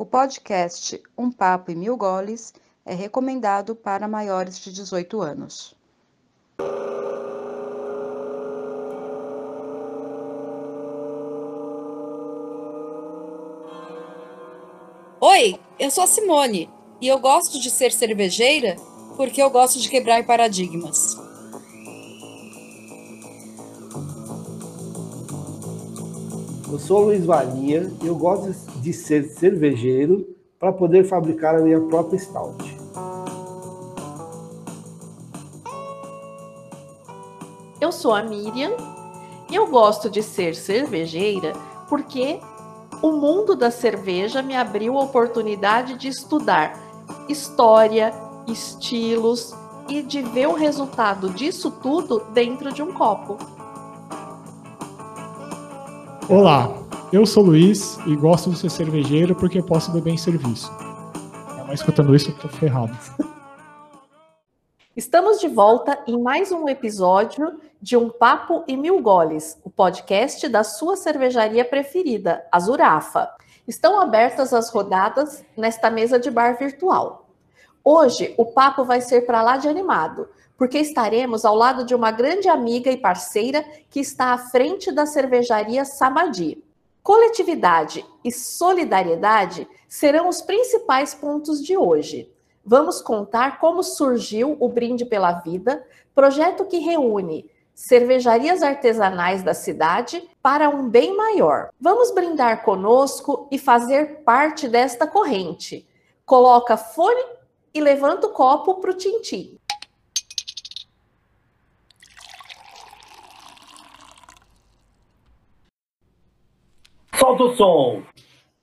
O podcast Um Papo e Mil Goles é recomendado para maiores de 18 anos. Oi, eu sou a Simone e eu gosto de ser cervejeira porque eu gosto de quebrar paradigmas. Eu sou Luiz Valinha e eu gosto de ser cervejeiro para poder fabricar a minha própria stout. Eu sou a Miriam e eu gosto de ser cervejeira porque o mundo da cerveja me abriu a oportunidade de estudar história, estilos e de ver o resultado disso tudo dentro de um copo. Olá, eu sou Luiz e gosto de ser cervejeiro porque posso beber em serviço. Mas escutando isso, eu tô ferrado. Estamos de volta em mais um episódio de Um Papo e Mil Goles, o podcast da sua cervejaria preferida, a Zurafa. Estão abertas as rodadas nesta mesa de bar virtual. Hoje o papo vai ser para lá de animado, porque estaremos ao lado de uma grande amiga e parceira que está à frente da cervejaria Samadi. Coletividade e solidariedade serão os principais pontos de hoje. Vamos contar como surgiu o Brinde pela Vida, projeto que reúne cervejarias artesanais da cidade para um bem maior. Vamos brindar conosco e fazer parte desta corrente. Coloca fone e levanta o copo para o tintim. Solta o som!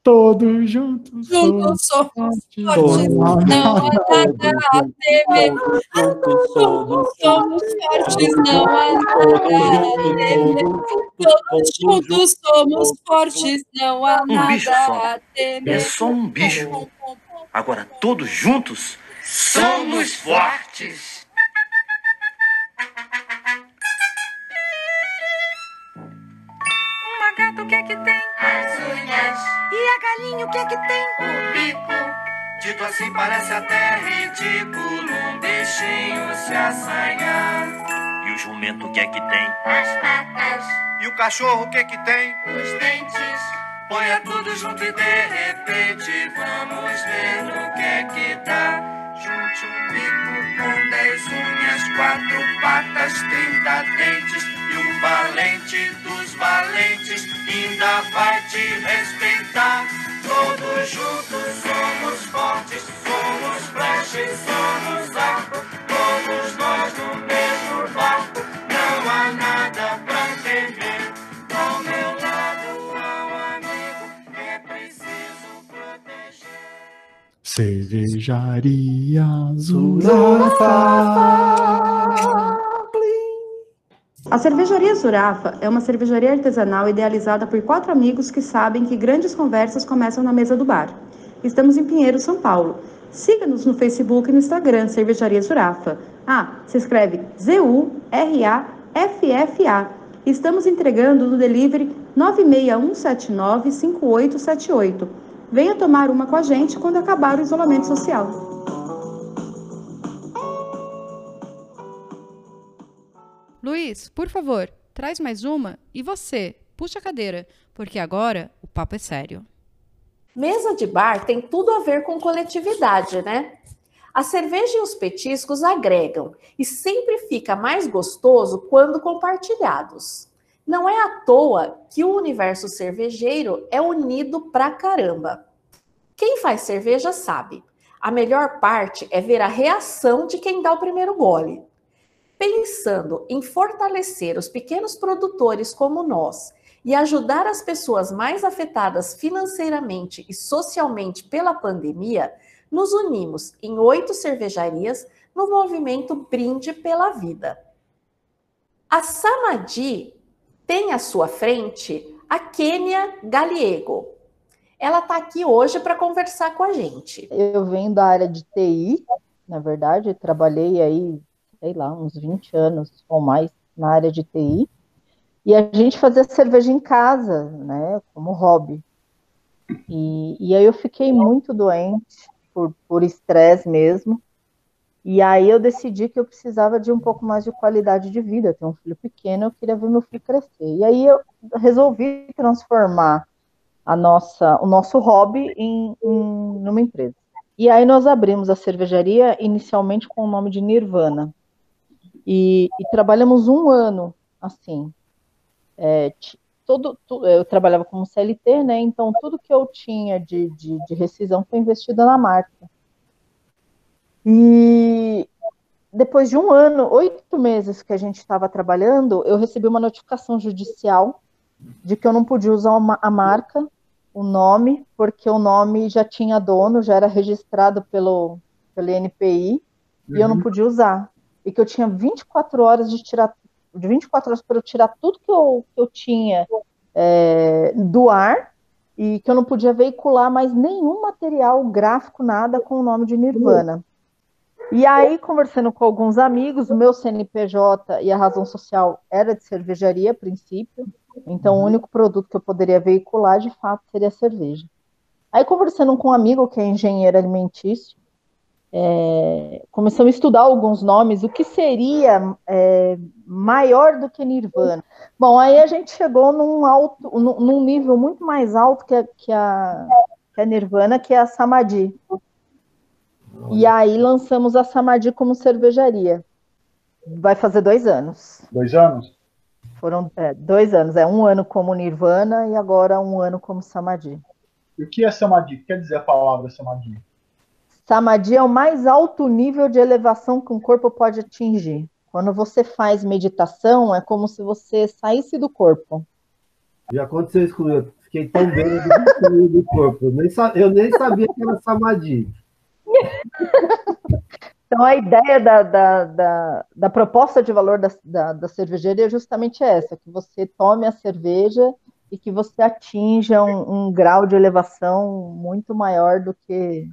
Todos juntos. Juntos somos fortes, não há nada a temer. Juntos somos fortes, não há nada a temer. Todos juntos somos fortes, não há Um nada a temer. É só um bicho. Agora, todos juntos, somos fortes. O macaco o que é que tem? E a galinha o que é que tem? O bico. Dito assim parece até ridículo um bichinho se assanhar. E o jumento o que é que tem? As patas. E o cachorro o que é que tem? Os dentes. Põe tudo junto e de repente vamos ver no que é que dá. Junte um bico com dez unhas, quatro patas, trinta dentes e o valente dos valentes ainda vai te respeitar. Todos juntos somos fortes, somos flecha somos arco, todos nós no mesmo Cervejaria Zurafa! A cervejaria Zurafa é uma cervejaria artesanal idealizada por quatro amigos que sabem que grandes conversas começam na mesa do bar. Estamos em Pinheiro, São Paulo. Siga-nos no Facebook e no Instagram, Cervejaria Zurafa. Ah, se escreve Z-U-R-A-F-F-A. Estamos entregando no delivery 961795878. Venha tomar uma com a gente quando acabar o isolamento social. Luiz, por favor, traz mais uma e você, puxa a cadeira, porque agora o papo é sério. Mesa de bar tem tudo a ver com coletividade, né? A cerveja e os petiscos agregam e sempre fica mais gostoso quando compartilhados. Não é à toa que o universo cervejeiro é unido pra caramba. Quem faz cerveja sabe. A melhor parte é ver a reação de quem dá o primeiro gole. Pensando em fortalecer os pequenos produtores como nós e ajudar as pessoas mais afetadas financeiramente e socialmente pela pandemia, nos unimos em oito cervejarias no movimento Brinde pela Vida. A Samadi tem à sua frente a Kênia Galiego. Ela está aqui hoje para conversar com a gente. Eu venho da área de TI, na verdade, trabalhei aí, sei lá, uns 20 anos ou mais na área de TI. E a gente fazia cerveja em casa, né, como hobby. E, e aí eu fiquei muito doente, por, por estresse mesmo. E aí eu decidi que eu precisava de um pouco mais de qualidade de vida. Tenho um filho pequeno, eu queria ver meu filho crescer. E aí eu resolvi transformar a nossa, o nosso hobby em, em empresa. E aí nós abrimos a cervejaria inicialmente com o nome de Nirvana. E, e trabalhamos um ano assim. É, todo, eu trabalhava como CLT, né? Então tudo que eu tinha de, de, de rescisão foi investido na marca. E depois de um ano, oito meses que a gente estava trabalhando, eu recebi uma notificação judicial de que eu não podia usar uma, a marca, o nome, porque o nome já tinha dono, já era registrado pelo, pelo NPI, uhum. e eu não uhum. podia usar. E que eu tinha 24 horas de tirar, de 24 horas para eu tirar tudo que eu, que eu tinha é, do ar, e que eu não podia veicular mais nenhum material gráfico, nada com o nome de Nirvana. E aí, conversando com alguns amigos, o meu CNPJ e a razão social era de cervejaria a princípio, então o uhum. único produto que eu poderia veicular, de fato, seria a cerveja. Aí, conversando com um amigo que é engenheiro alimentício, é, começamos a estudar alguns nomes, o que seria é, maior do que Nirvana. Bom, aí a gente chegou num, alto, num nível muito mais alto que a, que a, que a Nirvana, que é a Samadhi. E aí lançamos a Samadhi como cervejaria. Vai fazer dois anos. Dois anos? Foram é, dois anos. É um ano como Nirvana e agora um ano como Samadhi. E o que é Samadhi? O que quer dizer a palavra Samadhi? Samadhi é o mais alto nível de elevação que um corpo pode atingir. Quando você faz meditação, é como se você saísse do corpo. Já aconteceu isso comigo. Fiquei tão bem do corpo. Eu nem, eu nem sabia que era Samadhi. Então, a ideia da, da, da, da proposta de valor da, da, da, cervejaria é justamente essa: que você tome a cerveja e que você atinja um, um, grau de elevação muito maior do que,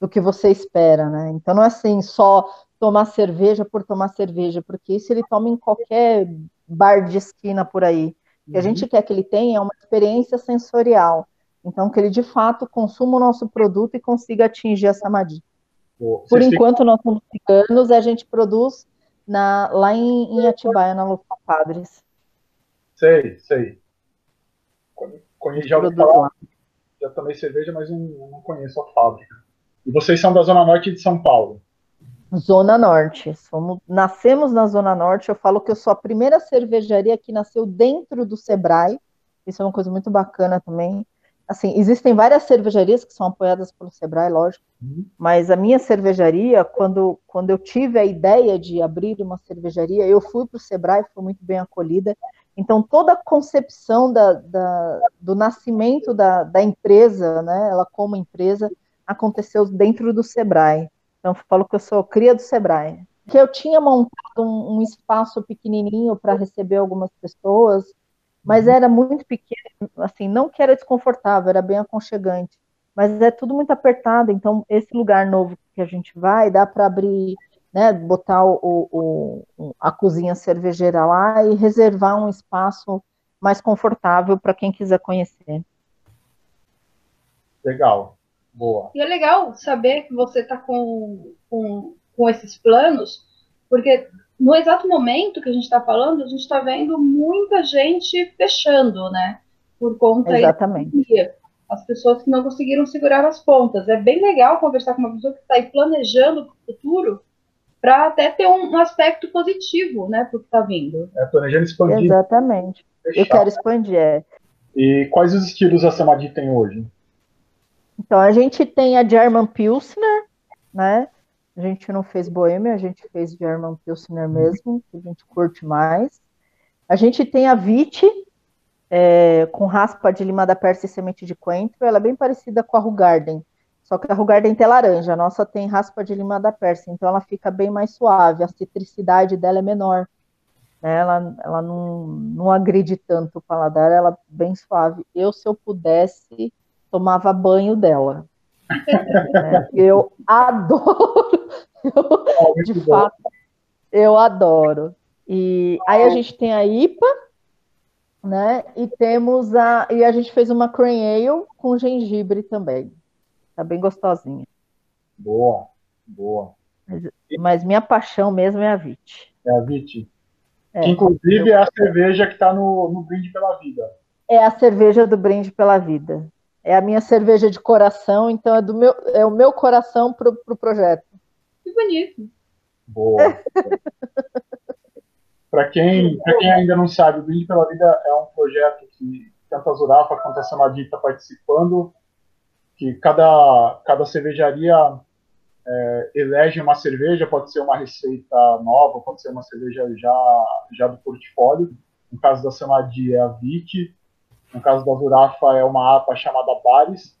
do que você espera, né? Então, não é assim só tomar cerveja por tomar cerveja, porque isso ele toma em qualquer bar de esquina por aí. O que a uhum. gente quer que ele tenha é uma experiência sensorial. Então, que ele de fato consuma o nosso produto e consiga atingir essa samadhi. Por enquanto, nós somos ciganos, a gente produz na, lá em, em Atibaia, na Lufa Padres. Sei, sei. Conheço, já falar, já tomei cerveja, mas não, não conheço a fábrica. E vocês são da Zona Norte de São Paulo? Zona Norte. Somos, nascemos na Zona Norte. Eu falo que eu sou a primeira cervejaria que nasceu dentro do Sebrae. Isso é uma coisa muito bacana também assim, existem várias cervejarias que são apoiadas pelo Sebrae, lógico, uhum. mas a minha cervejaria, quando, quando eu tive a ideia de abrir uma cervejaria, eu fui para o Sebrae, fui muito bem acolhida, então toda a concepção da, da, do nascimento da, da empresa, né, ela como empresa, aconteceu dentro do Sebrae, então falo que eu sou cria do Sebrae, que eu tinha montado um, um espaço pequenininho para receber algumas pessoas, mas uhum. era muito pequeno, assim, não que era desconfortável, era bem aconchegante, mas é tudo muito apertado, então esse lugar novo que a gente vai, dá para abrir, né, botar o, o, a cozinha cervejeira lá e reservar um espaço mais confortável para quem quiser conhecer. Legal, boa. E é legal saber que você está com, com, com esses planos, porque no exato momento que a gente está falando, a gente está vendo muita gente fechando, né? Por conta Exatamente. As pessoas que não conseguiram segurar as pontas. É bem legal conversar com uma pessoa que está aí planejando para o futuro para até ter um, um, aspecto positivo, né, para o que está vindo. É, planejando expandir. Exatamente. Fechar. Eu quero expandir, é. E quais os estilos a Samadhi tem hoje? Então, a gente tem a German Pilsner, né? A gente não fez Boêmia, a gente fez German Pilsner mesmo, que a gente curte mais. A gente tem a Vite, é, com raspa de lima da Pérsia e semente de coentro. Ela é bem parecida com a Rugarden, só que a Rugarden tem laranja, a nossa tem raspa de lima da Pérsia, então ela fica bem mais suave, a citricidade dela é menor. Né? Ela, ela não, não agride tanto o paladar, ela é bem suave. Eu, se eu pudesse, tomava banho dela. É, eu adoro. Eu, de fato, eu adoro. E aí a gente tem a IPA, né? E temos a e a gente fez uma cream ale com gengibre também. Tá bem gostosinha. Boa, boa. Mas, mas minha paixão mesmo é a Vit. É a Vit. É, inclusive é a cerveja que está no, no Brinde pela Vida. é a cerveja do Brinde pela Vida. É a minha cerveja de coração, então é do meu é o meu coração pro, pro projeto. Que bonito. Boa. Para quem, pra quem ainda não sabe, o Brinde pela Vida é um projeto que tanto a Zurafa quanto a Samadhi está participando, que cada, cada cervejaria é, elege uma cerveja, pode ser uma receita nova, pode ser uma cerveja já, já do portfólio. No caso da Samadhi é a Vic, no caso da Zurafa é uma APA chamada Bares.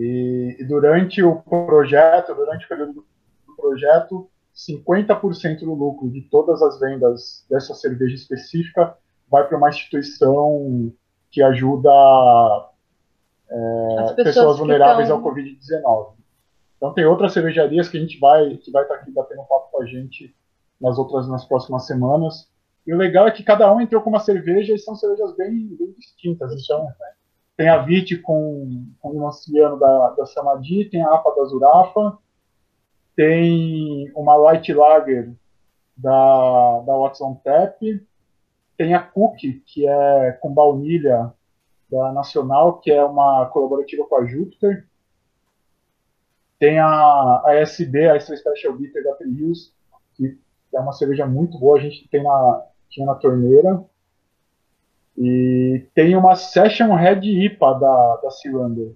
E, e durante o projeto, durante o período do projeto, 50% do lucro de todas as vendas dessa cerveja específica vai para uma instituição que ajuda é, As pessoas pessoas, vulneráveis tão- ao Covid-19. Então tem outras cervejarias que a gente vai que vai estar aqui batendo um papo com a gente nas outras nas próximas semanas. E o legal é que cada um entrou com uma cerveja e são cervejas bem, bem distintas. Então tem a Vit com, com o anciano da, da Samadhi, tem a APA da Zurafa, tem uma Light Lager da, da Watson Tap, tem a Cookie, que é com baunilha da Nacional, que é uma colaborativa com a Júpiter. Tem a, a a Extra Special Bitter da Trios, que é uma cerveja muito boa, a gente tem na, tinha na torneira. E tem uma Session Red IPA da, da Cylinder.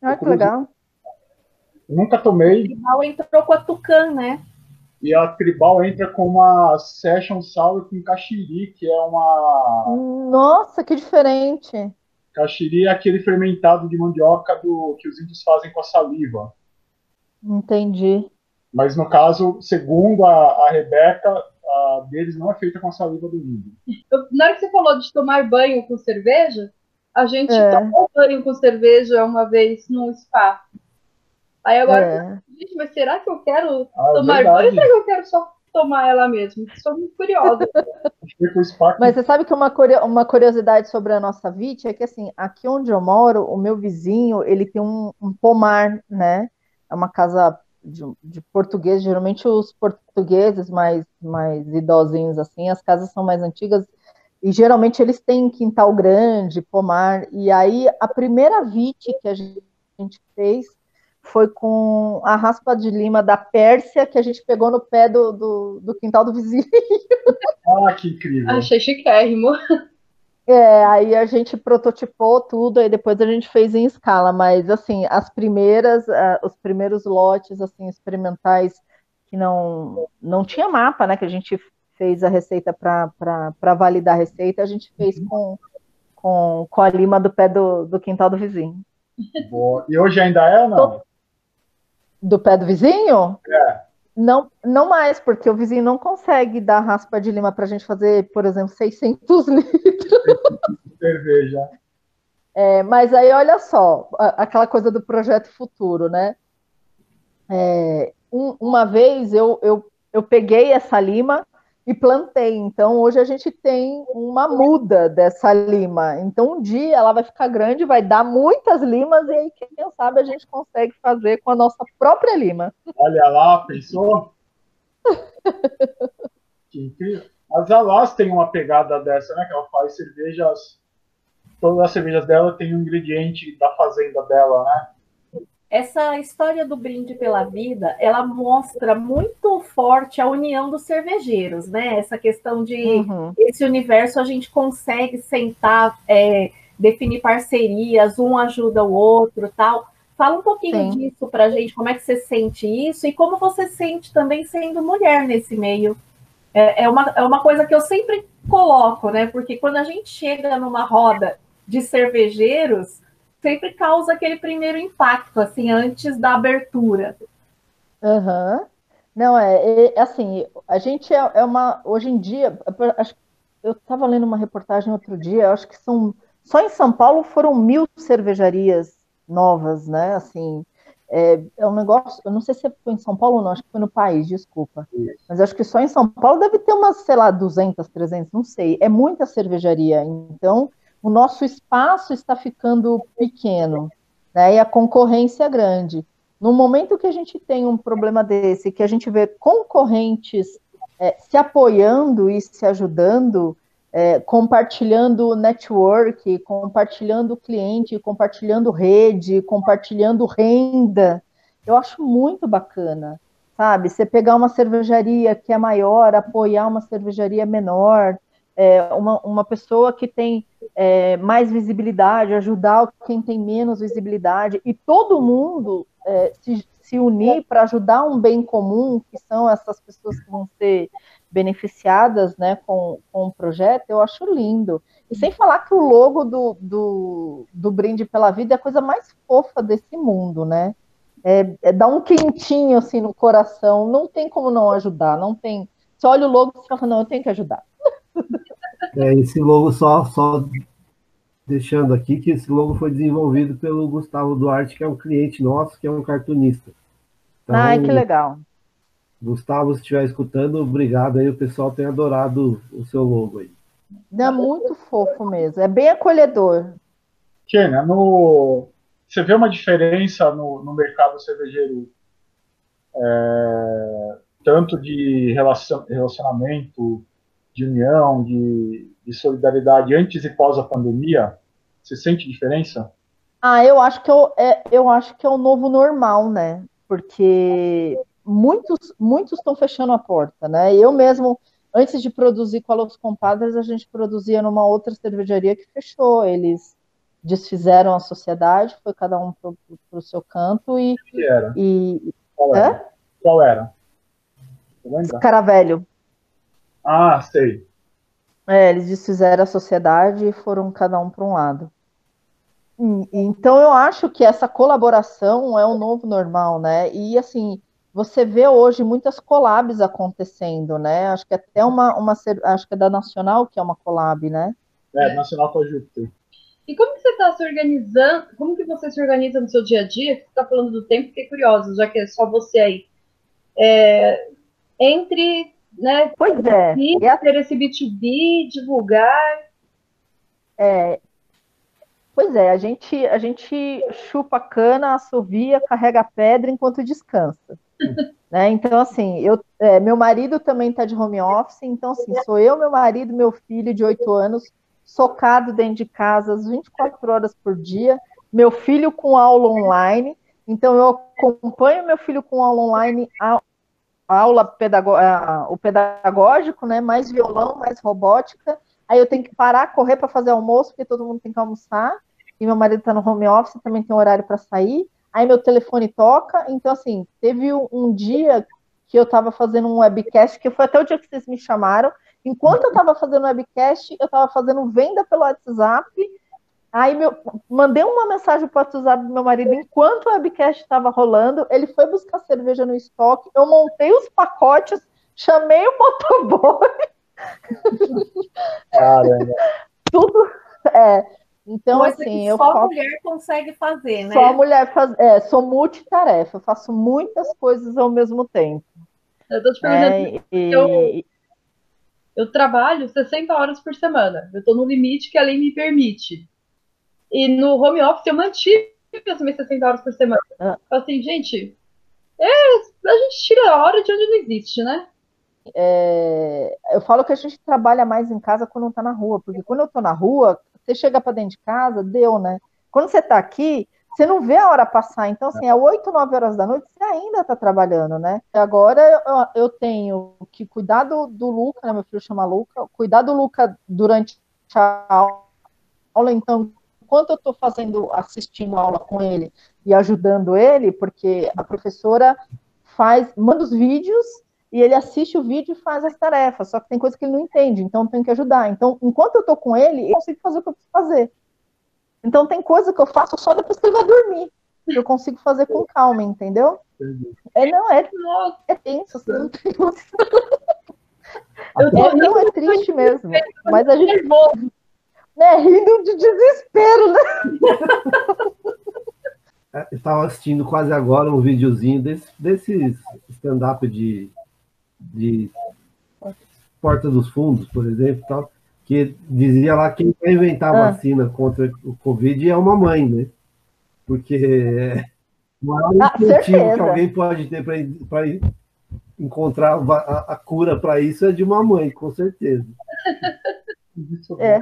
Ah, que legal. Nunca tomei, Tribal entrou com a Tucan, né? e a Tribal entra com uma Session Sour com Caxiri, que é uma. Nossa, que diferente. Caxiri é aquele fermentado de mandioca do, que os índios fazem com a saliva. Entendi. Mas no caso, segundo a, a Rebeca, a deles não é feita com a saliva do índio. Na hora que você falou de tomar banho com cerveja, a gente É. tomou banho com cerveja uma vez num spa. Aí agora, É. gente, mas será que eu quero Ah, é tomar verdade. banho ou será que eu quero só tomar ela mesmo? Estou muito curiosa. Mas você sabe que uma, uma curiosidade sobre a nossa VIT é que, assim, aqui onde eu moro, o meu vizinho, ele tem um, um pomar, né? É uma casa de, de português, geralmente os portugueses mais, mais idosinhos, assim, as casas são mais antigas, e geralmente eles têm quintal grande, pomar, e aí a primeira VIT que a gente fez foi com a raspa de lima da Pérsia, que a gente pegou no pé do, do, do quintal do vizinho. Ah, que incrível. Achei chiquérrimo. É, aí a gente prototipou tudo, aí depois a gente fez em escala, mas assim, as primeiras, ah, os primeiros lotes assim experimentais que não não tinha mapa, né, que a gente fez a receita para validar a receita, a gente fez com, com, com a lima do pé do, do quintal do vizinho. Boa. E hoje ainda é ou não? Do pé do vizinho? É. Não, não mais, porque o vizinho não consegue dar raspa de lima para a gente fazer, por exemplo, 600 litros. Cerveja. É, mas aí, olha só, aquela coisa do projeto futuro, né? É, um- uma vez eu, eu, eu peguei essa lima e plantei. Então, hoje a gente tem uma muda dessa lima. Então, um dia ela vai ficar grande, vai dar muitas limas, e aí, quem sabe, a gente consegue fazer com a nossa própria lima. Olha lá, pensou? que incrível. As Alas tem uma pegada dessa, né? Que ela faz cervejas. Todas as cervejas dela tem um ingrediente da fazenda dela, né? Essa história do brinde pela vida, ela mostra muito forte a união dos cervejeiros, né? Essa questão de Uhum. esse universo a gente consegue sentar, é, definir parcerias, um ajuda o outro, tal. Fala um pouquinho Sim. disso pra gente, como é que você sente isso e como você sente também sendo mulher nesse meio. É, é uma, é uma coisa que eu sempre coloco, né? Porque quando a gente chega numa roda de cervejeiros, sempre causa aquele primeiro impacto, assim, antes da abertura. Aham. Não, é, é, assim, a gente é, é uma, hoje em dia, acho- eu estava lendo uma reportagem outro dia, acho que são, só em São Paulo foram mil cervejarias novas, né, assim, é, é, um negócio, eu não sei se foi em São Paulo ou não, acho que foi no país, desculpa. Mas acho que só em São Paulo deve ter umas, sei lá, 200, 300, não sei. É muita cervejaria. Então, o nosso espaço está ficando pequeno, né? E a concorrência é grande. No momento que a gente tem um problema desse, que a gente vê concorrentes é, se apoiando e se ajudando, é, compartilhando network, compartilhando cliente, compartilhando rede, compartilhando renda. Eu acho muito bacana, sabe? Você pegar uma cervejaria que é maior, apoiar uma cervejaria menor, é, uma, uma pessoa que tem é, mais visibilidade, ajudar quem tem menos visibilidade, e todo mundo é, se, se unir para ajudar um bem comum, que são essas pessoas que vão ser beneficiadas né, com, com o projeto, eu acho lindo. E sem falar que o logo do, do, do Brinde pela Vida é a coisa mais fofa desse mundo, né? É, é dá um quentinho assim no coração, não tem como não ajudar, não tem. Você olha o logo e fala, não, eu tenho que ajudar. É, esse logo só, só deixando aqui que esse logo foi desenvolvido pelo Gustavo Duarte, que é um cliente nosso, que é um cartunista. Então, Ai, que legal. Gustavo, se estiver escutando, obrigado aí. O pessoal tem adorado o seu logo aí. É muito fofo mesmo. É bem acolhedor. Kênia, no... você vê uma diferença no, no mercado cervejeiro é... tanto de relacion... relacionamento, de união, de... de solidariedade antes e pós a pandemia? Você sente diferença? Ah, eu acho que eu, é, eu acho que é o novo normal, né? Porque muitos muitos estão fechando a porta, né? Eu mesmo, antes de produzir com a Los Compadres, a gente produzia numa outra cervejaria que fechou. Eles desfizeram a sociedade, foi cada um para o seu canto e. Que era? E, Qual era? É? Qual era? Caravelho. Ah, sei. É, eles desfizeram a sociedade e foram cada um para um lado. Então eu acho que essa colaboração é o novo normal, né? E assim, você vê hoje muitas collabs acontecendo, né? Acho que até uma, uma acho que é da Nacional que é uma collab, né? É, Nacional com a Júpiter. E como que você está se organizando? Como que você se organiza no seu dia a dia? Você está falando do tempo, fiquei curiosa, já que é só você aí. É, entre, né? Pois é. Ter esse B2B, divulgar. É, Pois é, a gente, a gente chupa cana, assovia, carrega pedra enquanto descansa. né? Então, assim, eu, é, meu marido também está de home office, então, assim, sou eu, meu marido, meu filho de oito anos, socado dentro de casa as 24 horas por dia, meu filho com aula online, então eu acompanho meu filho com aula online, a, a aula pedagógica, o pedagógico, né, mais violão, mais robótica, aí eu tenho que parar, correr para fazer almoço, porque todo mundo tem que almoçar, e meu marido está no home office, também tem horário para sair, aí meu telefone toca, então assim, teve um dia que eu estava fazendo um webcast, que foi até o dia que vocês me chamaram, enquanto eu estava fazendo webcast, eu estava fazendo venda pelo WhatsApp, aí meu, mandei uma mensagem para o WhatsApp do meu marido, enquanto o webcast estava rolando, ele foi buscar cerveja no estoque, eu montei os pacotes, chamei o motoboy, Caramba. Tudo. É, então, Coisa assim, eu só faço... mulher consegue fazer, né? Só a mulher faz. É, sou multitarefa, eu faço muitas coisas ao mesmo tempo. Eu tô te perguntando. É, e... eu, eu trabalho 60 horas por semana. Eu tô no limite que a lei me permite. E no home office eu mantive as minhas 60 horas por semana. Ah. Assim, gente, é, a gente tira a hora de onde não existe, né? É, eu falo que a gente trabalha mais em casa quando não tá na rua, porque quando eu tô na rua, você chega para dentro de casa, deu, né? Quando você tá aqui, você não vê a hora passar. Então, assim, é 8, 9 horas da noite, você ainda está trabalhando, né? Agora eu, eu, tenho que cuidar do, do Luca, né? Meu filho chama Luca, cuidar do Luca durante a aula. Então, enquanto eu estou fazendo, assistindo aula com ele e ajudando ele, porque a professora faz, manda os vídeos e ele assiste o vídeo e faz as tarefas, só que tem coisa que ele não entende, então tem que ajudar. Então, enquanto eu tô com ele, eu consigo fazer o que eu preciso fazer. Então, tem coisa que eu faço só depois que ele vai dormir, eu consigo fazer com calma, entendeu? É, não, é, é tenso, assim, não tem é, não, é triste mesmo, mas a gente né, rindo de desespero, né? é, eu estava assistindo quase agora um videozinho desse, desses stand-up de, de Porta dos Fundos, por exemplo, tal, que dizia lá que quem vai inventar a Ah. vacina contra o Covid é uma mãe, né? Porque é o maior Ah, incentivo que certeza. alguém pode ter para encontrar a, a cura para isso é de uma mãe, com certeza. É,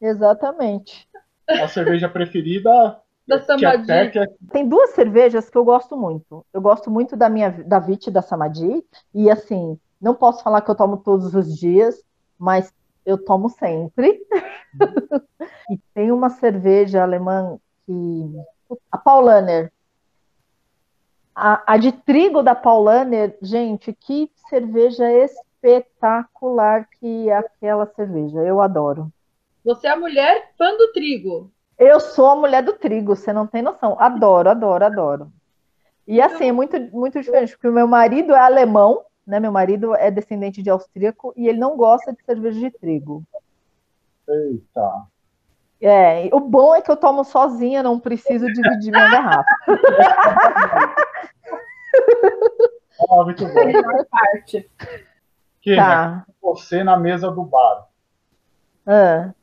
exatamente. A cerveja preferida Da que até Samadhi. que é Tem duas cervejas que eu gosto muito. Eu gosto muito da minha da Vit e da Samadhi e assim, não posso falar que eu tomo todos os dias, mas eu tomo sempre. e tem uma cerveja alemã que a Paulaner. A, a de trigo da Paulaner, gente, que cerveja espetacular que é aquela cerveja. Eu adoro. Você é a mulher fã do trigo. Eu sou a mulher do trigo, você não tem noção. Adoro, adoro, adoro. E assim, é muito, muito diferente, porque o meu marido é alemão, né? Meu marido é descendente de austríaco e ele não gosta de cerveja de trigo. Eita. É, o bom é que eu tomo sozinha, não preciso dividir minha garrafa. Ah, muito bom. Melhor parte. Kênia, Tá. você na mesa do bar. Ah.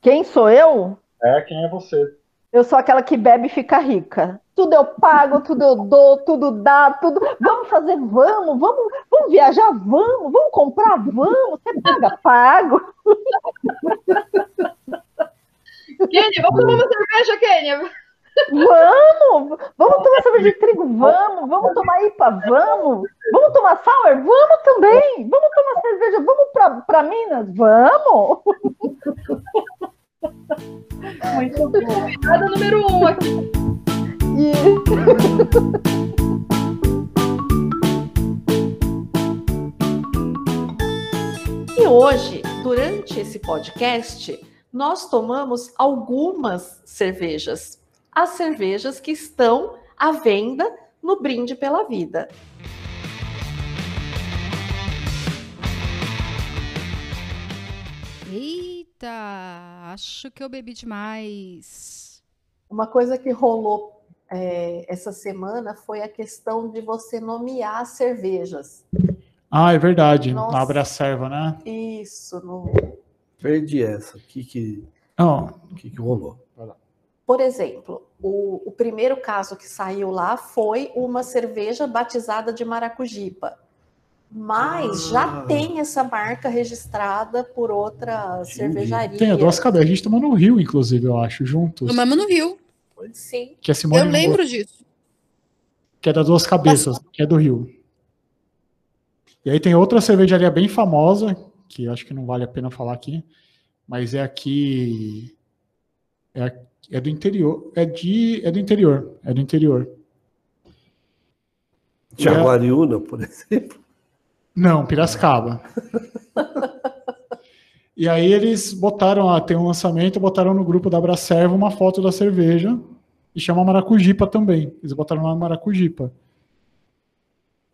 Quem sou eu? É, quem é você? Eu sou aquela que bebe e fica rica. Tudo eu pago, tudo eu dou, tudo dá, tudo. Vamos fazer, vamos, vamos, vamos viajar, vamos, vamos comprar, vamos. Você paga, pago. Kênia, vamos tomar uma cerveja, Kênia. Vamos! Vamos tomar cerveja de trigo? Vamos! Vamos tomar IPA? Vamos! Vamos tomar sour? Vamos também! Vamos tomar cerveja? Vamos pra Minas? Vamos! Muito bom. Convidada número um aqui. E hoje, durante esse podcast, nós tomamos algumas cervejas. As cervejas que estão à venda no Brinde pela Vida. Eita, acho que eu bebi demais. Uma coisa que rolou é, essa semana foi a questão de você nomear as cervejas. Ah, é verdade. Nossa. Na Abracerva, né? Isso, no, Perdi essa. O que que, Não, o que, que rolou? Por exemplo, o, o primeiro caso que saiu lá foi uma cerveja batizada de maracujipa. Mas já Ah. tem essa marca registrada por outra cervejaria. tem a duas cabeças. A gente tomou no Rio, inclusive, eu acho, juntos. Tomamos no Rio. Sim. Que a Simone Eu lembro disso. que é da Duas Cabeças, que é do Rio. E aí tem outra cervejaria bem famosa, que eu acho que não vale a pena falar aqui, mas é aqui. É, é do interior. É, de, é do interior. É do interior. Jaguariúna, por exemplo. Não, Piracicaba. E aí eles botaram, ah, tem um lançamento, botaram no grupo da Abracerva uma foto da cerveja e chama Maracujipa também. Eles botaram lá Maracujipa.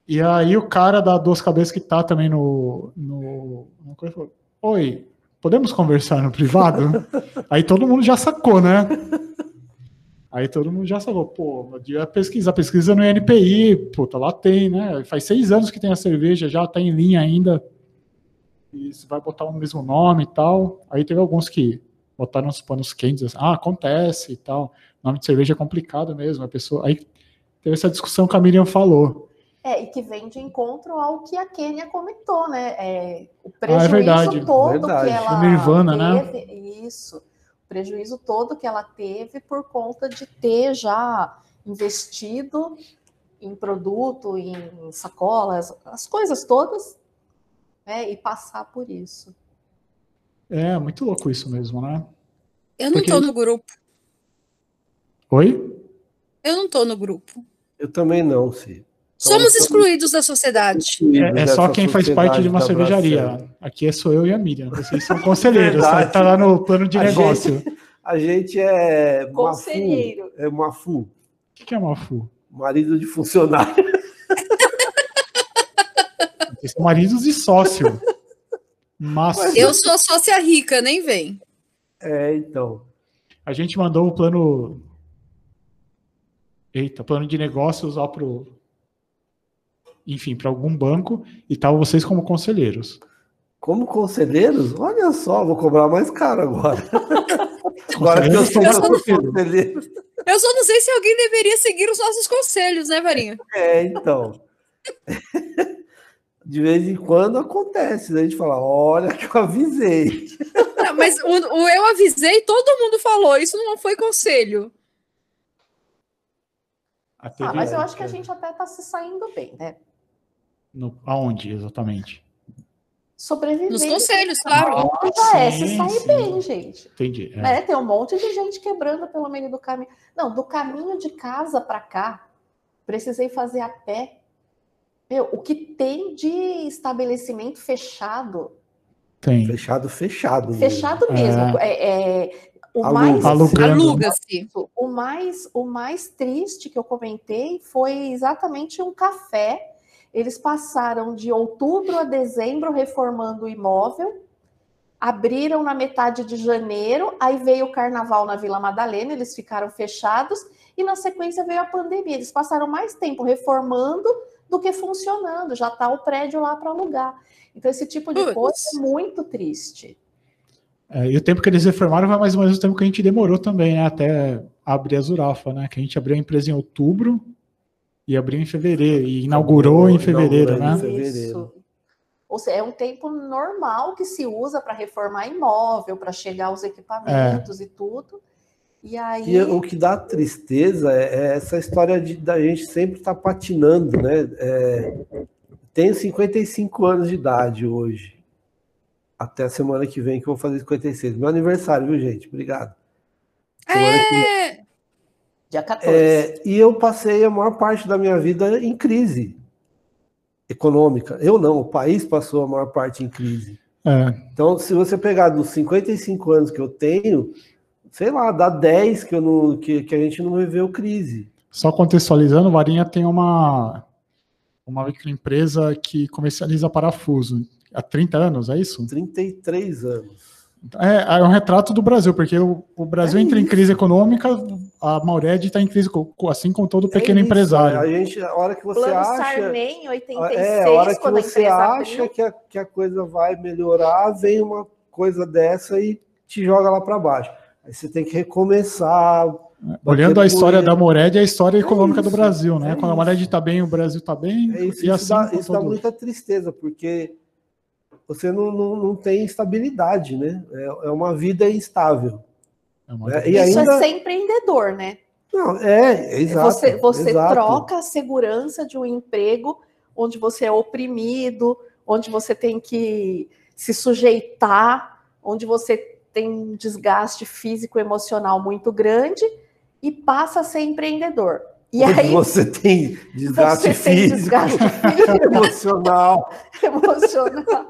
E aí o cara da Duas Cabeças que tá também no... no coisa falou, Oi, podemos conversar no privado? aí todo mundo já sacou, né? Aí todo mundo já sacou, pô, eu devia pesquisar, pesquisa no INPI, puta, lá tem, né? Faz seis anos que tem a cerveja, já tá em linha ainda. E você vai botar o mesmo nome e tal. Aí teve alguns que botaram os panos quentes, assim, ah, acontece e tal. Nome de cerveja é complicado mesmo, a pessoa. Aí teve essa discussão que a Miriam falou. É, e que vem de encontro ao que a Kênia comentou, né? É, o Ah, é prejuízo verdade. todo Verdade. que ela Nirvana, né? teve, isso, o prejuízo todo que ela teve por conta de ter já investido em produto, em sacolas, as coisas todas, né? E passar por isso. É, muito louco isso mesmo, né? Eu não Porque- tô no grupo. Oi? Eu não tô no grupo. Eu também não, Cid. Somos excluídos da sociedade. É, é só quem faz parte de uma da cervejaria. Aqui é sou eu e a Miriam. Vocês são conselheiros, tá, Verdade. tá lá no plano de A negócio. A gente é Conselheiro. Mafu, é Mafu, O que, que é Mafu? marido de funcionário. Vocês são maridos e sócio. Mas Eu sou a sócia rica, nem vem. É, então. a gente mandou o plano. Eita, plano de negócios lá pro. Enfim, para algum banco e estavam vocês como conselheiros. Como conselheiros? Olha só, vou cobrar mais caro agora. agora que eu sou Eu só não- conselheiro. Eu só não sei se alguém deveria seguir os nossos conselhos, né, Varinha? É, então. De vez em quando acontece, né? a gente fala, olha que eu avisei. Ah, Mas o, o eu avisei, todo mundo falou. Isso não foi conselho. Ah, mas eu acho que a gente até está se saindo bem, né? No- aonde exatamente? Sobreviver. Nos conselhos, claro. Já é se sair sim. bem, gente. Entendi. é. Né? Tem um monte de gente quebrando pelo meio do caminho. Não, do caminho de casa para cá, precisei fazer a pé. Meu, o que tem de estabelecimento fechado, Tem. Fechado, fechado. fechado mesmo. É, é, o Aluga. mais. Aluga-se. o mais o mais triste que eu comentei foi exatamente um café. Eles passaram de outubro a dezembro reformando o imóvel, abriram na metade de janeiro, aí veio o carnaval na Vila Madalena, eles ficaram fechados e na sequência veio a pandemia. Eles passaram mais tempo reformando do que funcionando, já está o prédio lá para alugar. Então esse tipo de Putz. coisa é muito triste. É, e o tempo que eles reformaram vai mais ou menos o tempo que a gente demorou também, né? Até abrir a Zurafa, né? Que a gente abriu a empresa em outubro e abriu em fevereiro. E inaugurou em fevereiro, Inaugurou né? em fevereiro. Isso. Ou seja, é um tempo normal que se usa para reformar imóvel, para chegar os equipamentos e tudo. E aí. E o que dá tristeza é é essa história de, da gente sempre estar patinando, né? É, tenho 55 anos de idade hoje. Até a semana que vem que eu vou fazer 56. Meu aniversário, viu, gente? Obrigado. Semana que. É, Dia 14. É, e eu passei a maior parte da minha vida em crise econômica. Eu não, o país passou a maior parte em crise. É, Então, se você pegar dos 55 anos que eu tenho, sei lá, dá 10 que, eu não, que, que a gente não viveu crise. Só contextualizando, Varinha tem uma, uma microempresa que comercializa parafuso há 30 anos, é isso? 33 anos. É, é um retrato do Brasil, porque o, o Brasil É entra em isso. crise econômica, a Maured está em crise, assim como todo pequeno É isso, empresário. A gente, a hora que você Plano acha. Sarney em 86, É, a hora que você acha que a, que a coisa vai melhorar, vem uma coisa dessa e te joga lá para baixo. Aí você tem que recomeçar. Olhando a história da Mored, é a história econômica do isso, Brasil, né? é Quando a Mored está bem, o Brasil está bem, É isso, e isso assim dá, isso dá muita tristeza, porque você não, não, não tem estabilidade, né? É, é uma vida instável. É uma- né? E Isso ainda. é ser empreendedor, né? Não, é, é exato. você você exato. troca a segurança de um emprego onde você é oprimido, onde você tem que se sujeitar, onde você tem um desgaste físico e emocional muito grande e passa a ser empreendedor. E Onde aí você tem desgaste você tem físico, desgaste físico, emocional. emocional.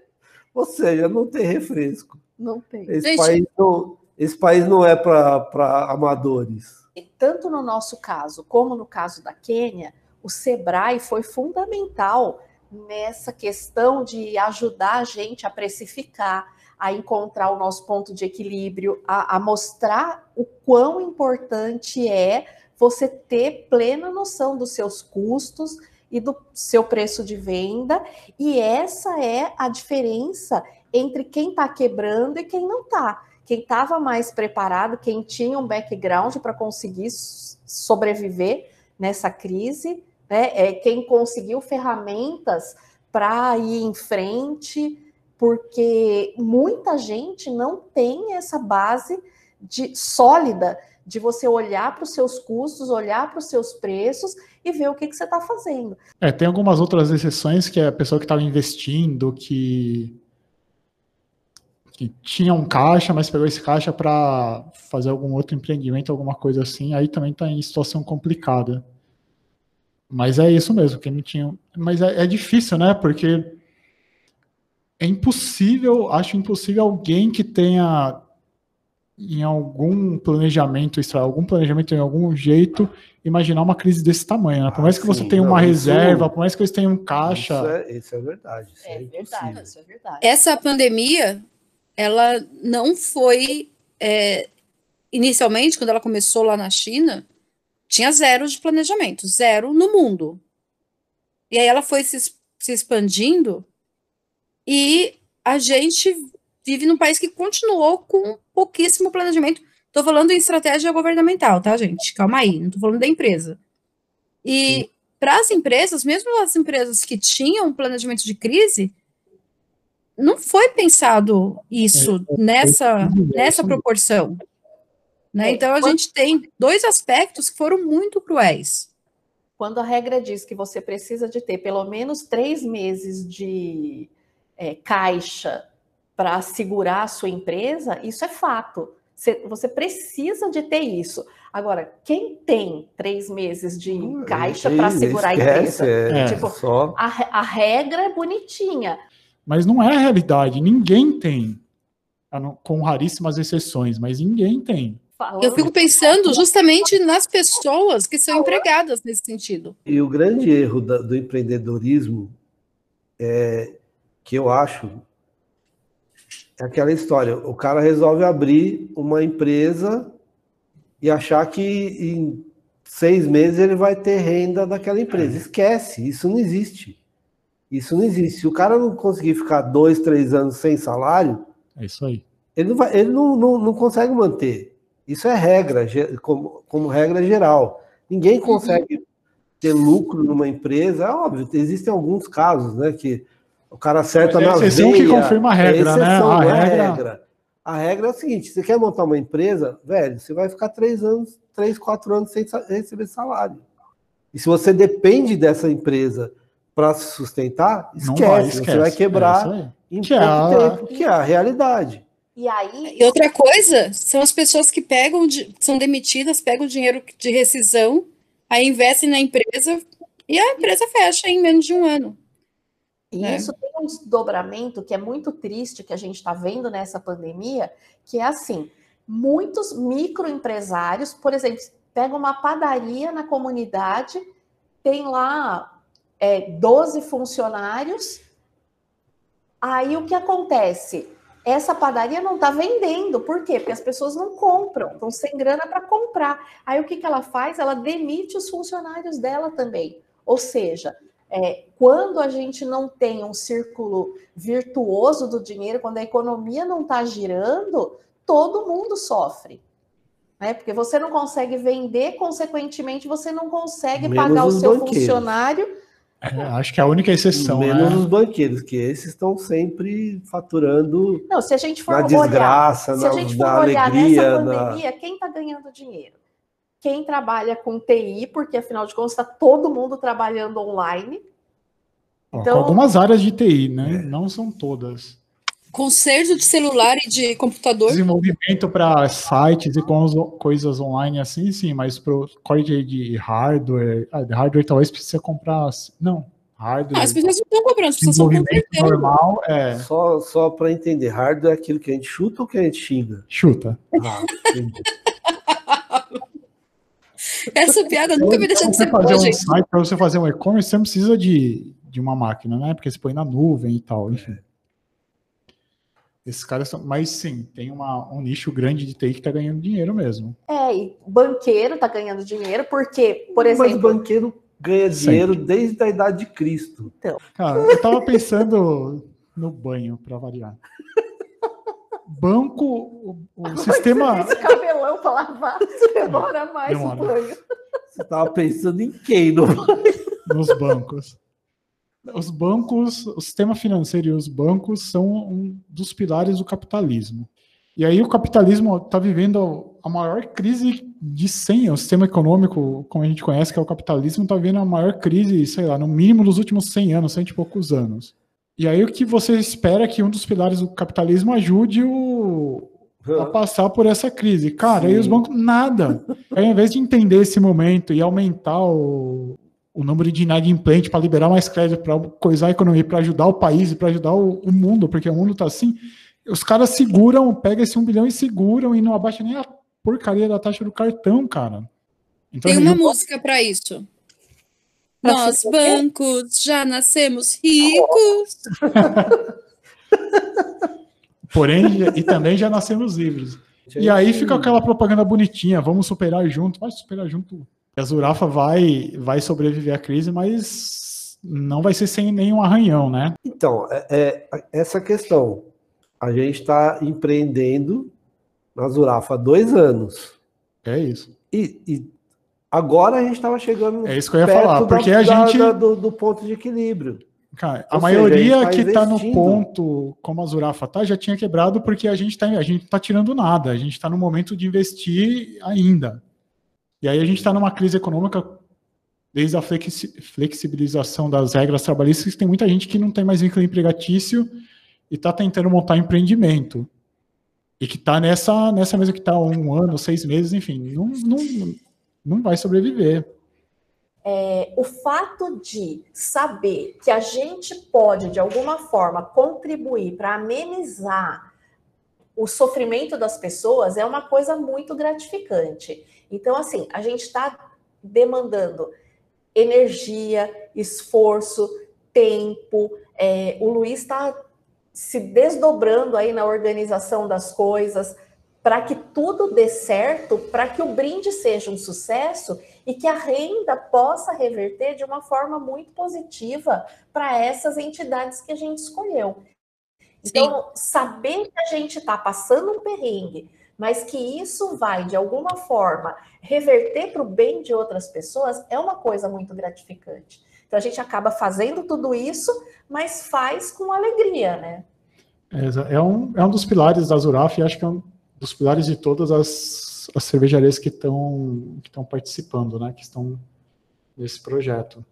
Ou seja, não tem refresco. Não tem. Esse, Gente. país, não, esse país não é para amadores. tanto no nosso caso como no caso da Quênia, o Sebrae foi fundamental nessa questão de ajudar a gente a precificar, a encontrar o nosso ponto de equilíbrio, a, a mostrar o quão importante é você ter plena noção dos seus custos e do seu preço de venda. E essa é a diferença entre quem está quebrando e quem não está quem estava mais preparado, quem tinha um background para conseguir sobreviver nessa crise, né? É quem conseguiu ferramentas para ir em frente, porque muita gente não tem essa base de sólida de você olhar para os seus custos, olhar para os seus preços e ver o que, que você está fazendo. É, tem algumas outras exceções que é a pessoa que estava investindo, que, que tinha um caixa, mas pegou esse caixa para fazer algum outro empreendimento, alguma coisa assim, aí também está em situação complicada. Mas é isso mesmo, quem não tinha. Mas é, é difícil, né? Porque é impossível, acho impossível alguém que tenha em algum planejamento, extra, algum planejamento em algum jeito, imaginar uma crise desse tamanho. Né? Por mais que você sim, tenha não, uma isso- reserva, por mais que você tenha um caixa. Isso é, isso é verdade. Isso é, É verdade, isso é verdade. essa pandemia, ela não foi é, inicialmente quando ela começou lá na China, tinha zero de planejamento, zero no mundo. E aí ela foi se, se expandindo e a gente vive num país que continuou com pouquíssimo planejamento. Estou falando em estratégia governamental, tá, gente? Calma aí, não estou falando da empresa. E para as empresas, mesmo as empresas que tinham planejamento de crise, não foi pensado isso nessa, nessa proporção. Né? Então a gente tem dois aspectos que foram muito cruéis. Quando a regra diz que você precisa de ter pelo menos três meses de é, caixa para segurar a sua empresa, isso é fato. Você, você precisa de ter isso. Agora, quem tem três meses de caixa para segurar a Esquece, empresa? é, Tipo, só. a, a regra é bonitinha. Mas não é a realidade. Ninguém tem. A não- Com raríssimas exceções, mas ninguém tem. Eu fico pensando justamente nas pessoas que são empregadas nesse sentido. E o grande erro do empreendedorismo é que eu acho é aquela história. O cara resolve abrir uma empresa e achar que em seis meses ele vai ter renda daquela empresa. Esquece, isso não existe. Isso não existe. Se o cara não conseguir ficar dois, três anos sem salário, É isso aí. ele não, vai, ele não, não, não consegue manter. Isso é regra, como, como regra geral. Ninguém consegue ter lucro numa empresa. É óbvio, existem alguns casos, né? Que o cara acerta Mas é na exceção que veia. confirma a regra, é né? A não é regra- regra. A regra é o seguinte: você quer montar uma empresa, velho, você vai ficar três anos, três, quatro anos sem receber salário. E se você depende dessa empresa para se sustentar, Não esquece, vai, você esquece. vai É isso quebrar aí. em Que é pouco a- tempo, que é a realidade. E aí. E outra coisa são as pessoas que pegam, de- são demitidas, pegam dinheiro de rescisão, aí investem na empresa e a empresa fecha em menos de um ano. E né? isso tem um desdobramento que é muito triste que a gente está vendo nessa pandemia, que é assim, muitos microempresários, por exemplo, pega uma padaria na comunidade, tem lá é, 12 funcionários, aí o que acontece? Essa padaria não está vendendo, por quê? Porque as pessoas não compram, estão sem grana para comprar. Aí o que, que ela faz? Ela demite os funcionários dela também. Ou seja, é, quando a gente não tem um círculo virtuoso do dinheiro, quando a economia não está girando, todo mundo sofre. Né? Porque você não consegue vender, consequentemente, você não consegue Menos pagar o seu banqueiros. funcionário. É, acho que é a única exceção, Menos né? os banqueiros, que esses estão sempre faturando Não, se a gente for na olhar, desgraça, se a na, gente for na olhar alegria. nessa na- pandemia, quem está ganhando dinheiro? Quem trabalha com TI, porque afinal de contas está todo mundo trabalhando online. Então- algumas áreas de TI, É. né? Não são todas. Conserto de celular e de computador. Desenvolvimento para sites e coisas online assim, sim, mas para o código de hardware, ah, hardware talvez precisa comprar. Não, hardware. Ah, as pessoas não estão comprando, as pessoas estão desenvolvimento convertendo. normal é Só, só para entender, hardware é aquilo que a gente chuta ou que a gente xinga? chuta. Ah, entendi. Essa piada nunca vai deixar de ser Para boa, fazer um gente. site, para você fazer um e-commerce, você não precisa de, de uma máquina, né? Porque você põe na nuvem e tal, enfim. Esses caras são. Mas sim, tem uma, um nicho grande de TI que está ganhando dinheiro mesmo. É, e banqueiro está ganhando dinheiro, porque, por Mas o exemplo, banqueiro ganha dinheiro desde a idade de Cristo. Cara, eu tava pensando no banho, para variar. Banco, o, o sistema. esse cabelão para lavar demora mais Demora. o banho. Você estava pensando em quem? No... nos bancos. Os bancos, o sistema financeiro e os bancos são um dos pilares do capitalismo. E aí o capitalismo está vivendo a maior crise de 100, o sistema econômico, como a gente conhece, que é o capitalismo, está vivendo a maior crise, sei lá, no mínimo dos últimos 100 anos, 100 e poucos anos. E aí o que você espera é que um dos pilares do capitalismo ajude o, a passar por essa crise. Cara, aí os bancos, nada. Aí, ao invés de entender esse momento e aumentar o, o número de inadimplente para liberar mais crédito, para coisar a economia, para ajudar o país e para ajudar o, o mundo, porque o mundo está assim, os caras seguram, pegam esse um bilhão e seguram e não abaixa nem a porcaria da taxa do cartão, cara. Então, Tem uma região- música para isso. Nós, bancos, já nascemos ricos. Porém, e também já nascemos livres. E aí fica aquela propaganda bonitinha, vamos superar junto. Vai superar junto A Zurafa vai, vai sobreviver à crise, mas não vai ser sem nenhum arranhão, né? Então, é, é essa questão. A gente está empreendendo na Zurafa há dois anos. É isso. E, e agora a gente estava chegando. É isso que eu ia falar, porque da, a gente. da- do, do ponto de equilíbrio. Cara, a Ou seja, maioria a gente tá que está no ponto como a Zurafa tá já tinha quebrado porque a gente está a gente tá tirando nada, a gente está no momento de investir ainda. E aí a gente está numa crise econômica desde a flexi- flexibilização das regras trabalhistas, tem muita gente que não tem mais vínculo empregatício e está tentando montar empreendimento. E que está nessa, nessa mesa que está um ano, seis meses, enfim, não, não, não vai sobreviver. É, o fato de saber que a gente pode, de alguma forma, contribuir para amenizar o sofrimento das pessoas é uma coisa muito gratificante. Então, assim, a gente está demandando energia, esforço, tempo. é, o Luiz está se desdobrando aí na organização das coisas para que tudo dê certo, para que o brinde seja um sucesso e que a renda possa reverter de uma forma muito positiva para essas entidades que a gente escolheu. Então, saber que a gente está passando um perrengue, mas que isso vai, de alguma forma, reverter para o bem de outras pessoas, é uma coisa muito gratificante. Então, a gente acaba fazendo tudo isso, mas faz com alegria, né? É, é um, é um dos pilares da Zuraf e acho que é um dos pilares de todas as, as cervejarias que estão que estão participando, né? Que estão nesse projeto.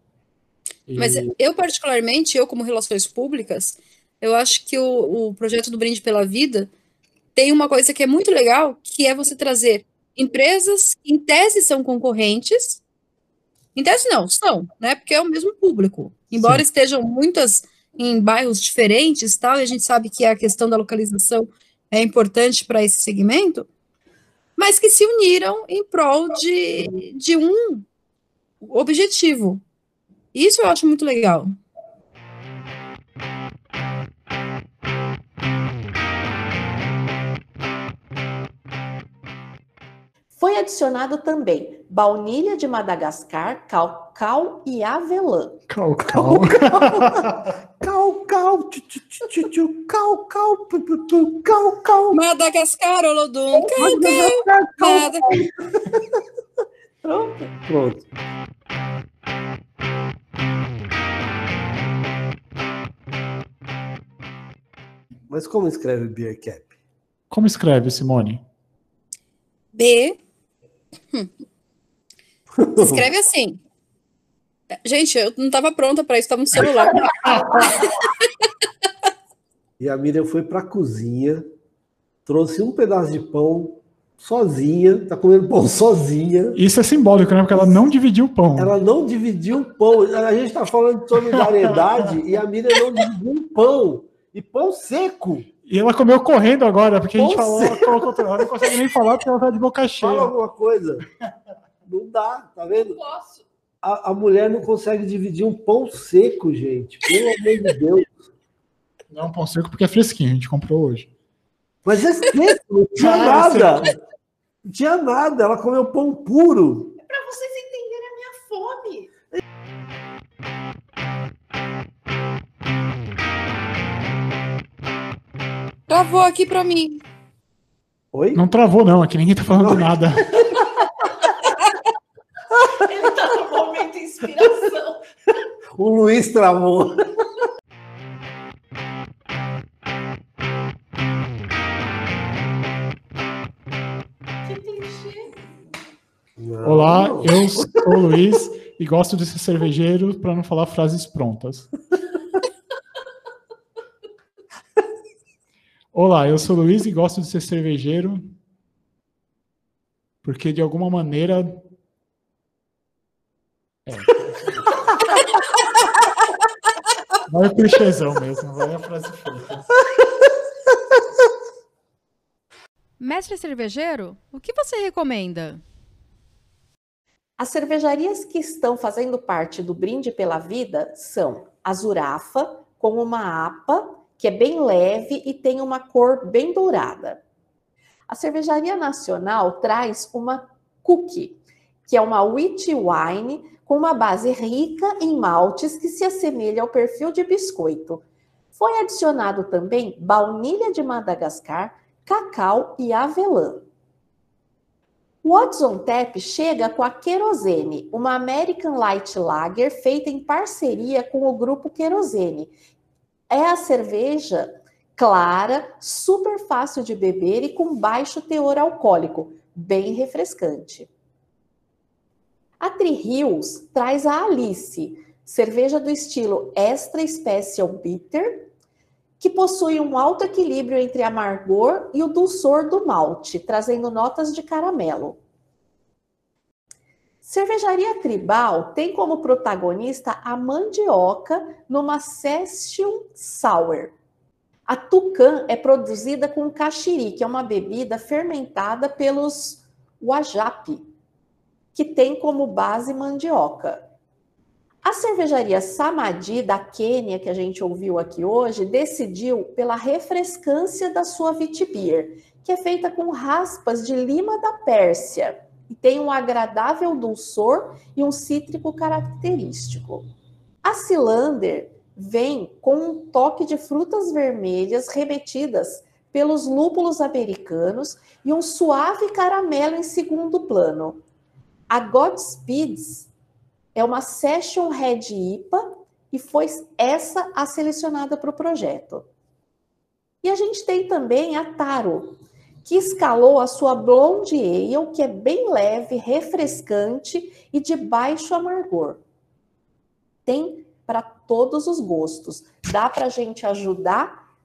E- Mas eu, particularmente, eu como relações públicas, eu acho que o, o projeto do Brinde pela Vida tem uma coisa que é muito legal, que é você trazer empresas que, em tese, são concorrentes. Em tese, não, são, né? Porque é o mesmo público. Embora Sim. estejam muitas em bairros diferentes, tal, e a gente sabe que a questão da localização é importante para esse segmento, mas que se uniram em prol de, de um objetivo. Isso eu acho muito legal. Foi adicionado também baunilha de Madagascar, cacau e avelã. Cal, cal. Cal, cal, tchu, tchu, tchu, tchu, tchu, cal, cal, pu, pu, tu, cal, cal. Madagascar, Olodum, cau, Madagascar, cau, cal. nada. Pronto. Pronto. Mas como escreve Beer Cap? Como escreve, Simone? B. Hum. Escreve assim. Gente, eu não estava pronta para isso, estava no celular. E a Miriam foi para a cozinha, trouxe um pedaço de pão sozinha, tá comendo pão sozinha. Isso é simbólico, né? Porque ela não dividiu o pão. Ela não dividiu o pão. A gente está falando de solidariedade e a Miriam não dividiu um pão. E pão seco. E ela comeu correndo agora, porque a gente falou, ela colocou- ela não consegue nem falar porque ela tá de boca cheia. Fala alguma coisa. Não dá, tá vendo? Posso. A, a mulher não consegue dividir um pão seco, gente. Pelo amor de Deus. Não é um pão seco porque é fresquinho, a gente comprou hoje. Mas é seco, não tinha Ah, nada. Não tinha nada. Ela comeu pão puro. Travou aqui para mim. Oi? Não travou, não, aqui ninguém tá falando nada. Ele tá no momento de inspiração. O Luiz travou. Olá, eu sou o Luiz e gosto de ser cervejeiro para não falar frases prontas. Olá, eu sou o Luiz e gosto de ser cervejeiro porque de alguma maneira. É. Vai o clichêzão mesmo, vai a frase feita. Mestre cervejeiro, o que você recomenda? As cervejarias que estão fazendo parte do Brinde pela Vida são a Zurafa, com uma APA, que é bem leve e tem uma cor bem dourada. A Cervejaria Nacional traz uma cookie, que é uma wheat wine com uma base rica em maltes que se assemelha ao perfil de biscoito. Foi adicionado também baunilha de Madagascar, cacau e avelã. O Watson Tap chega com a Querosene, uma American Light Lager feita em parceria com o grupo Querosene. É a cerveja clara, super fácil de beber e com baixo teor alcoólico, bem refrescante. A Tri traz a Alice, cerveja do estilo Extra Special Bitter, que possui um alto equilíbrio entre amargor e o dulçor do malte, trazendo notas de caramelo. Cervejaria Tribal tem como protagonista a mandioca numa Session Sour. A Tucan é produzida com caxiri, que é uma bebida fermentada pelos Wajapi, que tem como base mandioca. A cervejaria Samadhi da Quênia, que a gente ouviu aqui hoje, decidiu pela refrescância da sua Vitibir, que é feita com raspas de lima da Pérsia e tem um agradável dulçor e um cítrico característico. A Cilander vem com um toque de frutas vermelhas remetidas pelos lúpulos americanos e um suave caramelo em segundo plano. A Godspeeds é uma Session Red IPA e foi essa a selecionada para o projeto. E a gente tem também a Taro, que escalou a sua Blonde Ale, que é bem leve, refrescante e de baixo amargor. Tem para todos os gostos. Dá para a gente ajudar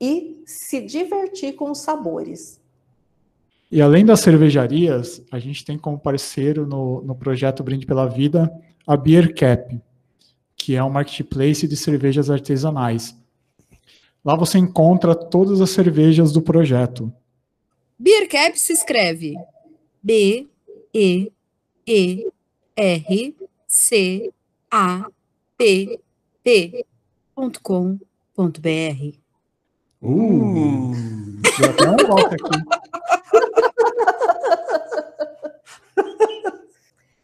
e se divertir com os sabores. E além das cervejarias, a gente tem como parceiro no, no projeto Brinde pela Vida a Beer Cap, que é um marketplace de cervejas artesanais. Lá você encontra todas as cervejas do projeto. Beer Cap se escreve B E E R C A P P.com.br. Uh, deu até uma volta aqui.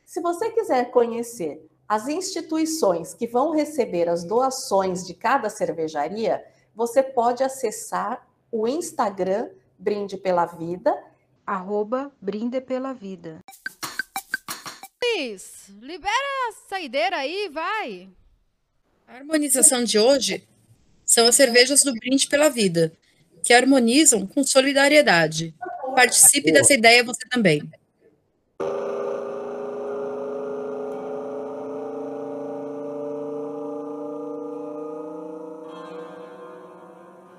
Se você quiser conhecer as instituições que vão receber as doações de cada cervejaria, você pode acessar o Instagram Brinde pela Vida, arroba Brinde pela Vida. Luiz, libera a saideira aí, vai. A harmonização de hoje são as cervejas do Brinde pela Vida, que harmonizam com solidariedade. Participe dessa ideia você também.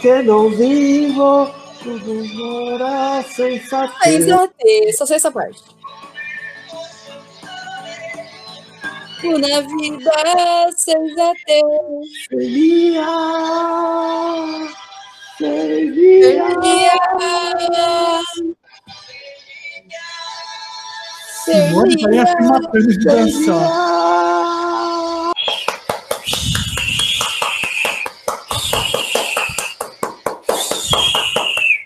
Que não vivo, tudo mora sensação. Sensatez, só sei essa parte. Una vida sensatez. Seria, seria, Simone tá aí assim matando de dançar.